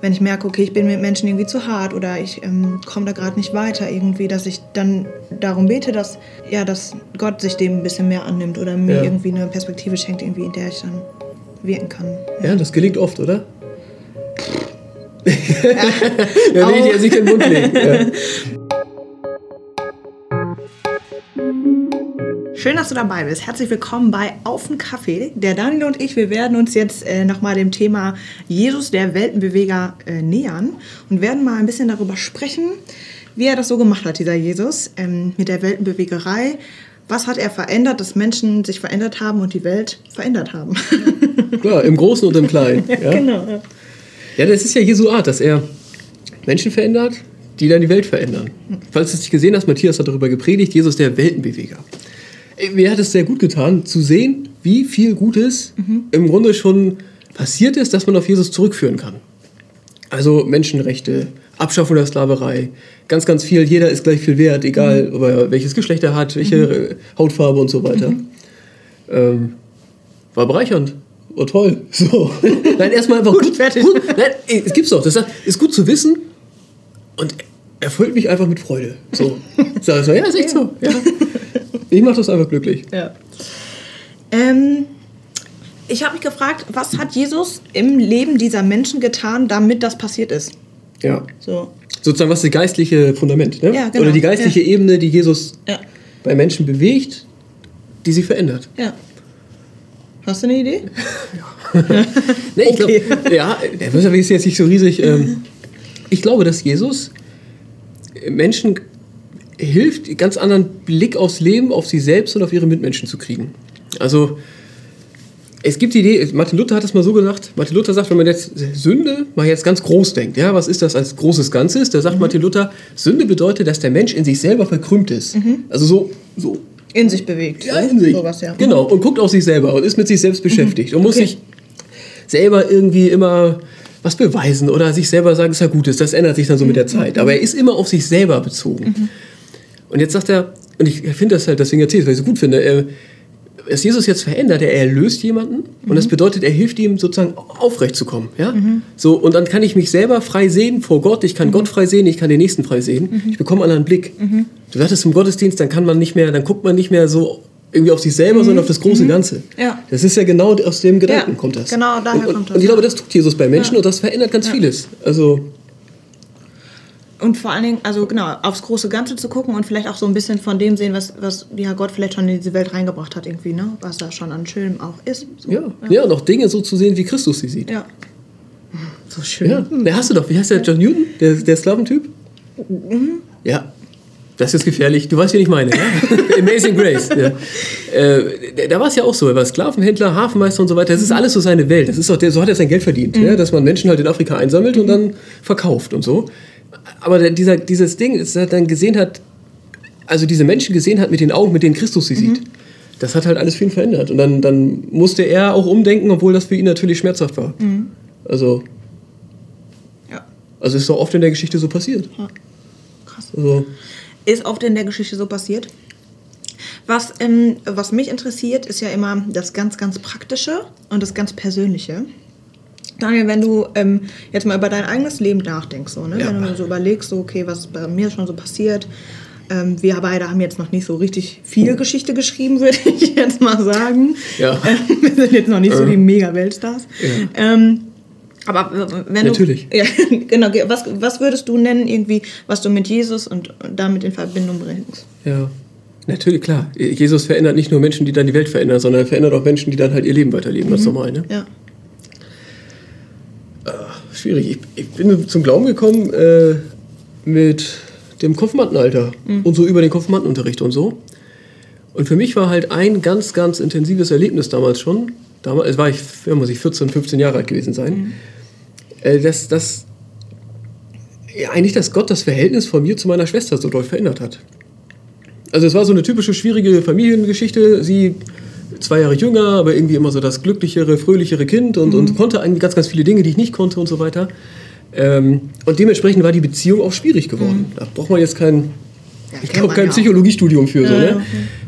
wenn ich merke, okay, ich bin mit Menschen irgendwie zu hart oder ich ähm, komme da gerade nicht weiter irgendwie, dass ich dann darum bete, dass, ja, dass Gott sich dem ein bisschen mehr annimmt oder mir Ja. irgendwie eine Perspektive schenkt, irgendwie, in der ich dann wirken kann. Ja, das gelingt oft, oder? da will ich dir jetzt nicht in den Mund legen. Ja. Schön, dass du dabei bist. Herzlich willkommen bei Auf den Kaffee. Der Daniel und ich, wir werden uns jetzt äh, nochmal dem Thema Jesus, der Weltenbeweger, äh, nähern und werden mal ein bisschen darüber sprechen, wie er das so gemacht hat, dieser Jesus, ähm, mit der Weltenbewegerei. Was hat er verändert, dass Menschen sich verändert haben und die Welt verändert haben? Klar, im Großen und im Kleinen. Ja, genau. ja das ist ja Jesu Art, dass er Menschen verändert, die dann die Welt verändern. Falls du es nicht gesehen hast, Matthias hat darüber gepredigt, Jesus der Weltenbeweger. Mir hat es sehr gut getan, zu sehen, wie viel Gutes im Grunde schon passiert ist, dass man auf Jesus zurückführen kann. Also Menschenrechte, Abschaffung der Sklaverei, ganz, ganz viel. Jeder ist gleich viel wert, egal ob er welches Geschlecht er hat, welche äh, Hautfarbe und so weiter. Ähm, war bereichernd. Oh, toll. So. Nein, erstmal einfach gut. fertig. Gut. Nein, ey, es gibt's doch. Das ist gut zu wissen und erfüllt mich einfach mit Freude. So. Sag ich so, ja, ist echt so. Ja. Ich mache das einfach glücklich. Ja. Ähm, ich habe mich gefragt, was hat Jesus im Leben dieser Menschen getan, damit das passiert ist? Ja. So. Sozusagen, was ist das geistliche Fundament? Ne? Ja, genau. Oder die geistliche Ja. Ebene, die Jesus Ja. bei Menschen bewegt, die sie verändert. Ja. Hast du eine Idee? Nee, ich Okay. ja, der ist jetzt nicht so riesig. Ähm, ich glaube, dass Jesus Menschen hilft, einen ganz anderen Blick aufs Leben, auf sie selbst und auf ihre Mitmenschen zu kriegen. Also, es gibt die Idee, Martin Luther hat es mal so gesagt, Martin Luther sagt, wenn man jetzt Sünde mal jetzt ganz groß denkt, ja, was ist das als großes Ganzes? Da sagt Martin Luther, Sünde bedeutet, dass der Mensch in sich selber verkrümmt ist. Also so, so In sich bewegt. ja, so. in sich. Sowas, ja. Genau, und guckt auf sich selber und ist mit sich selbst beschäftigt und muss Okay. sich selber irgendwie immer was beweisen oder sich selber sagen, es ist ja Gutes. Das ändert sich dann so mit der Zeit. Aber er ist immer auf sich selber bezogen. Und jetzt sagt er, und ich finde das halt, deswegen erzähle ich es, weil ich es so gut finde, er, dass Jesus jetzt verändert, er erlöst jemanden und das bedeutet, er hilft ihm sozusagen aufrecht zu kommen. Ja? So, und dann kann ich mich selber frei sehen vor Gott, ich kann Gott frei sehen, ich kann den Nächsten frei sehen. Ich bekomme einen anderen Blick. Du sagtest im Gottesdienst, dann kann man nicht mehr, dann guckt man nicht mehr so irgendwie auf sich selber, sondern auf das große Ganze. Ja. Das ist ja genau aus dem Gedanken Ja, kommt das. genau daher und, und, kommt das, Und ich glaube, ja. das tut Jesus bei Menschen und das verändert ganz vieles. Also, Und vor allen Dingen, also genau, aufs große Ganze zu gucken und vielleicht auch so ein bisschen von dem sehen, was, was ja Gott vielleicht schon in diese Welt reingebracht hat, irgendwie, ne? Was da schon an Schönem auch ist. So. ja. ja, und auch Dinge so zu sehen, wie Christus sie sieht. Ja. So schön. Ja, der hast du doch. Wie heißt der? John Newton? Der, der Sklaventyp? Ja. Das ist gefährlich. Du weißt, wen ich meine. Ja? Amazing Grace. Ja. Äh, da- war es ja auch so. Er war Sklavenhändler, Hafenmeister und so weiter. Das ist alles so seine Welt. Das ist auch der, so hat er sein Geld verdient. Ja? Dass man Menschen halt in Afrika einsammelt und dann verkauft und so. Aber dieser, dieses Ding, dass er dann gesehen hat, also diese Menschen gesehen hat mit den Augen, mit denen Christus sie sieht. Das hat halt alles für ihn verändert. Und dann, dann musste er auch umdenken, obwohl das für ihn natürlich schmerzhaft war. Also, Ja. also ist doch oft in der Geschichte so passiert. Krass. Also, Ist oft in der Geschichte so passiert. Was, ähm, was mich interessiert, ist ja immer das ganz, ganz Praktische und das ganz Persönliche. Daniel, wenn du ähm, jetzt mal über dein eigenes Leben nachdenkst, so, ne? Ja. wenn du so überlegst, so, okay, was ist bei mir schon so passiert. Ähm, wir beide haben jetzt noch nicht so richtig viel Geschichte geschrieben, würde ich jetzt mal sagen. Ja. Ähm, wir sind jetzt noch nicht so die Mega-Weltstars. Ja. Ähm, aber wenn Natürlich. du. Ja, genau. Was, was würdest du nennen, irgendwie, was du mit Jesus und damit in Verbindung bringst? ja. Natürlich, klar. Jesus verändert nicht nur Menschen, die dann die Welt verändern, sondern er verändert auch Menschen, die dann halt ihr Leben weiterleben. Das ist normal, ne? Ja. Schwierig. Ich, ich bin zum Glauben gekommen äh, mit dem Konfirmandenalter und so über den Konfirmandenunterricht und so. Und für mich war halt ein ganz, ganz intensives Erlebnis damals schon. Damals war ich, ja, muss ich 14, 15 Jahre alt gewesen sein. Äh, dass, dass ja, eigentlich, dass Gott das Verhältnis von mir zu meiner Schwester so doll verändert hat. Also es war so eine typische schwierige Familiengeschichte. Sie zwei Jahre jünger, aber irgendwie immer so das glücklichere, fröhlichere Kind und, und konnte eigentlich ganz, ganz viele Dinge, die ich nicht konnte und so weiter. Ähm, und dementsprechend war die Beziehung auch schwierig geworden. Da braucht man jetzt kein, Ja, ich glaube, kein ja. Psychologiestudium für. so, Ja, ne?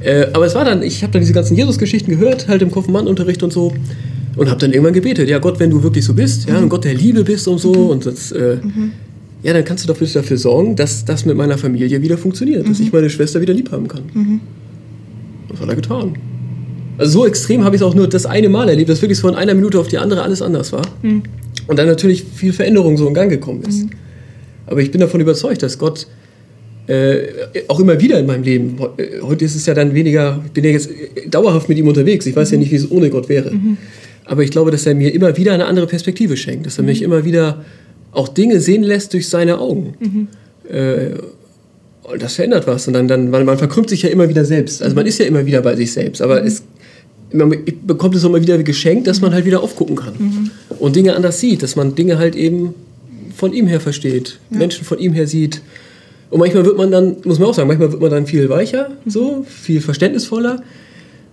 äh, aber es war dann, ich habe dann diese ganzen Jesus-Geschichten gehört, halt im Konfirmandenunterricht und so. Und habe dann irgendwann gebetet, ja Gott, wenn du wirklich so bist, ja, und Gott der Liebe bist und so, und das, äh, ja, dann kannst du doch bitte dafür sorgen, dass das mit meiner Familie wieder funktioniert, dass ich meine Schwester wieder lieb haben kann. Das hat er getan. Also so extrem habe ich es auch nur das eine Mal erlebt, dass wirklich von einer Minute auf die andere alles anders war. Und dann natürlich viel Veränderung so in Gang gekommen ist. Aber ich bin davon überzeugt, dass Gott äh, auch immer wieder in meinem Leben, äh, heute ist es ja dann weniger, ich bin ja jetzt äh, dauerhaft mit ihm unterwegs, ich weiß ja nicht, wie es ohne Gott wäre. Aber ich glaube, dass er mir immer wieder eine andere Perspektive schenkt, dass er mich immer wieder auch Dinge sehen lässt durch seine Augen. Äh, und das verändert was. Und dann, dann, man, man verkrümmt sich ja immer wieder selbst. Also man ist ja immer wieder bei sich selbst. Aber es, man bekommt es auch immer wieder geschenkt, dass man halt wieder aufgucken kann. Und Dinge anders sieht, dass man Dinge halt eben von ihm her versteht, Menschen von ihm her sieht. Und manchmal wird man dann, muss man auch sagen, manchmal wird man dann viel weicher, so, viel verständnisvoller.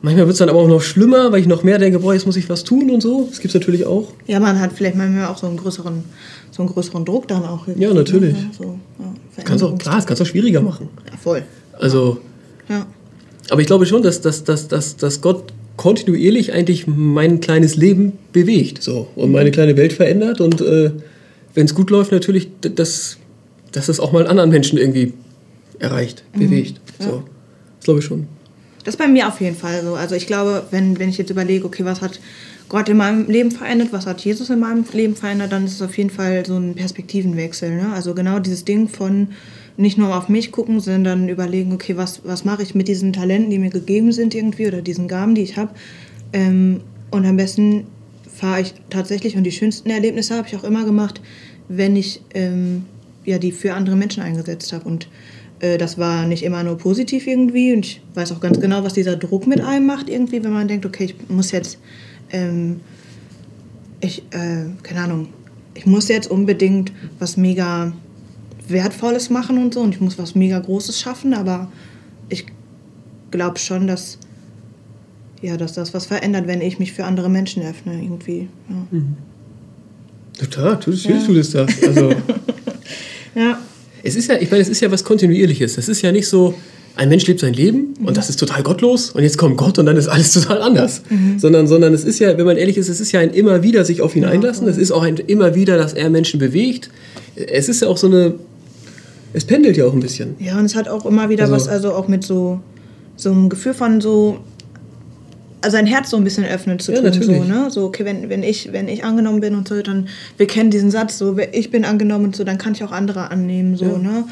Manchmal wird es dann aber auch noch schlimmer, weil ich noch mehr denke, boah, jetzt muss ich was tun und so. Das gibt es natürlich auch. Ja, man hat vielleicht manchmal auch so einen größeren, so einen größeren Druck dann auch. Ja, natürlich. Ne? So, ja, Kannst auch, klar, das kannst auch schwieriger machen. Ja, voll. Also, Ja. aber ich glaube schon, dass, dass, dass, dass, dass Gott kontinuierlich eigentlich mein kleines Leben bewegt so, und meine kleine Welt verändert. Und äh, wenn es gut läuft, natürlich, dass, dass es auch mal anderen Menschen irgendwie erreicht, bewegt. So. Das glaube ich schon. Das ist bei mir auf jeden Fall so. Also ich glaube, wenn, wenn ich jetzt überlege, okay, was hat Gott in meinem Leben verändert, was hat Jesus in meinem Leben verändert, dann ist es auf jeden Fall so ein Perspektivenwechsel. Ne? Also genau dieses Ding von nicht nur auf mich gucken, sondern überlegen, okay, was, was mache ich mit diesen Talenten, die mir gegeben sind irgendwie oder diesen Gaben, die ich habe. Ähm, und am besten fahre ich tatsächlich, und die schönsten Erlebnisse habe ich auch immer gemacht, wenn ich ähm, ja, die für andere Menschen eingesetzt habe. Und äh, das war nicht immer nur positiv irgendwie. Und ich weiß auch ganz genau, was dieser Druck mit einem macht irgendwie, wenn man denkt, okay, ich muss jetzt, ähm, ich, äh, keine Ahnung, ich muss jetzt unbedingt was mega Wertvolles machen und so und ich muss was mega Großes schaffen, aber ich glaube schon, dass, ja, dass das was verändert, wenn ich mich für andere Menschen öffne irgendwie. Ja. Total, natürlich ja. tut es das. Also, ja. es ist ja, ich meine, es ist ja was Kontinuierliches. Es ist ja nicht so, ein Mensch lebt sein Leben und das ist total gottlos und jetzt kommt Gott und dann ist alles total anders. Sondern, sondern es ist ja, wenn man ehrlich ist, es ist ja ein immer wieder sich auf ihn einlassen. Es ist auch ein immer wieder, dass er Menschen bewegt. Es ist ja auch so eine, es pendelt ja auch ein bisschen. Ja, und es hat auch immer wieder Also- was, also auch mit so, so einem Gefühl von so, also ein Herz so ein bisschen öffnen zu Ja, tun. natürlich. So, ne? so okay, wenn, wenn, ich, wenn ich angenommen bin und so, dann, wir kennen diesen Satz, so, ich bin angenommen und so, dann kann ich auch andere annehmen. So, Ja. ne?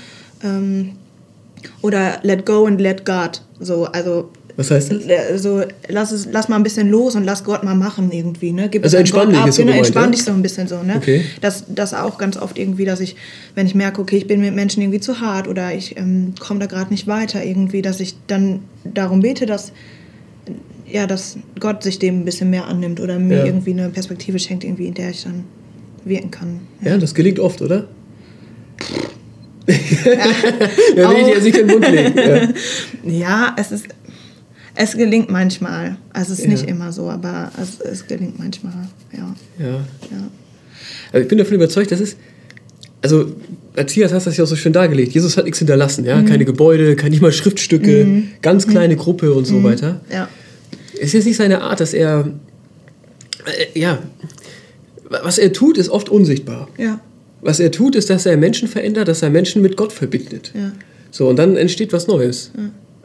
ähm, oder let go and let God. So, also Was heißt das? äh, so, lass, es, lass mal ein bisschen los und lass Gott mal machen irgendwie. Ne? Gib Also an entspann dich ist so Genau, gemeint, entspann ja? dich so ein bisschen so. Ne? Okay. Das, das auch ganz oft irgendwie, dass ich, wenn ich merke, okay, ich bin mit Menschen irgendwie zu hart oder ich ähm, komme da gerade nicht weiter irgendwie, dass ich dann darum bete, dass, ja, dass Gott sich dem ein bisschen mehr annimmt oder mir Ja. irgendwie eine Perspektive schenkt, irgendwie, in der ich dann wirken kann. Ja, das gelingt oft, oder? ja, will ich dir jetzt nicht den Mund legen. Ja. Ja, es ist. Es gelingt manchmal. Also es ist Ja. nicht immer so, aber es, es gelingt manchmal. Ja. Ja. ja. Also ich bin davon überzeugt, dass es. Also, Matthias hast das ja auch so schön dargelegt. Jesus hat nichts hinterlassen, ja. Keine Gebäude, keine nicht mal Schriftstücke, ganz kleine Gruppe und so weiter. ja. Es ist jetzt nicht seine Art, dass er. Äh, ja. Was er tut, ist oft unsichtbar. Ja. Was er tut, ist, dass er Menschen verändert, dass er Menschen mit Gott verbindet. Ja. So, und dann entsteht was Neues.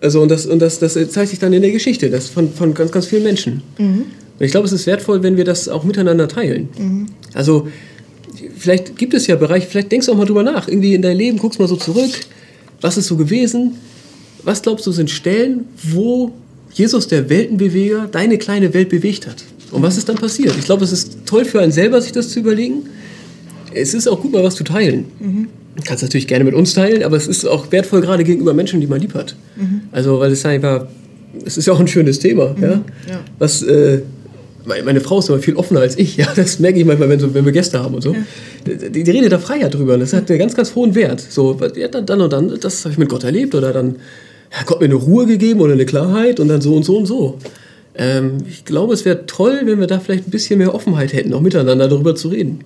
Also, und das, und das, das zeigt sich dann in der Geschichte das von, von ganz, ganz vielen Menschen. Und ich glaube, es ist wertvoll, wenn wir das auch miteinander teilen. Also, vielleicht gibt es ja Bereiche, vielleicht denkst du auch mal drüber nach. Irgendwie in dein Leben, guckst mal so zurück. Was ist so gewesen? Was glaubst du, sind Stellen, wo Jesus, der Weltenbeweger, deine kleine Welt bewegt hat? Und was ist dann passiert? Ich glaube, es ist toll für einen selber, sich das zu überlegen. Es ist auch gut, mal was zu teilen. Du kannst natürlich gerne mit uns teilen, aber es ist auch wertvoll, gerade gegenüber Menschen, die man lieb hat. Also, weil es einfach, es ist ja auch ein schönes Thema. Ja? Ja. Was, äh, meine Frau ist immer viel offener als ich. Ja? Das merke ich manchmal, wenn, so, wenn wir Gäste haben und so. Die, die redet da freier drüber. Das hat einen ganz, ganz hohen Wert. So, ja, dann, dann und dann, das habe ich mit Gott erlebt. Oder dann hat Gott mir eine Ruhe gegeben oder eine Klarheit und dann so und so und so. Ähm, ich glaube, es wäre toll, wenn wir da vielleicht ein bisschen mehr Offenheit hätten, auch miteinander darüber zu reden.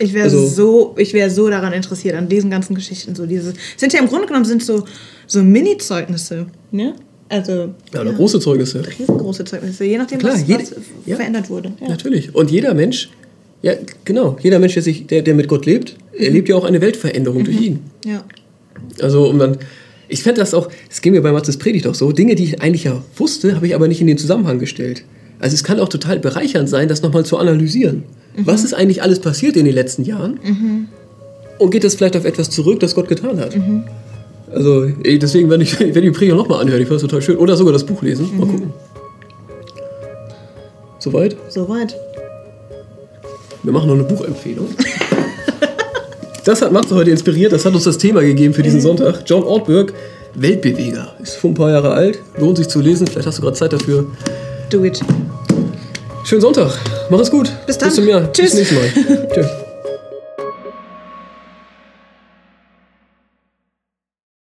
Ich wäre Also- so, ich wäre so daran interessiert, an diesen ganzen Geschichten. So diese, sind ja im Grunde genommen sind so, so Mini-Zeugnisse. Ne? Also Ja, oder große Zeugnisse. riesengroße Zeugnisse, je nachdem, Klar, was, jede- was ja. verändert wurde. Ja. Natürlich. Und jeder Mensch, ja, genau, jeder Mensch, der, sich, der, der mit Gott lebt, erlebt ja auch eine Weltveränderung durch ihn. ja. Also, um dann. Ich fände das auch, es ging mir bei Matzes Predigt auch so, Dinge, die ich eigentlich ja wusste, habe ich aber nicht in den Zusammenhang gestellt. Also, es kann auch total bereichernd sein, das nochmal zu analysieren. Was ist eigentlich alles passiert in den letzten Jahren? Und geht das vielleicht auf etwas zurück, das Gott getan hat? Also, ey, deswegen werde ich, werd ich die Predigt nochmal anhören, ich fand das total schön. Oder sogar das Buch lesen. Mal gucken. Soweit? Soweit. Wir machen noch eine Buchempfehlung. Das hat Matze heute inspiriert, das hat uns das Thema gegeben für diesen Sonntag. John Ortberg, Weltbeweger. Ist schon ein paar Jahre alt, lohnt sich zu lesen, vielleicht hast du gerade Zeit dafür. Do it. Schönen Sonntag, mach es gut. Bis dann. Bis zum Jahr. Tschüss. Bis zum nächsten Mal. Tschüss.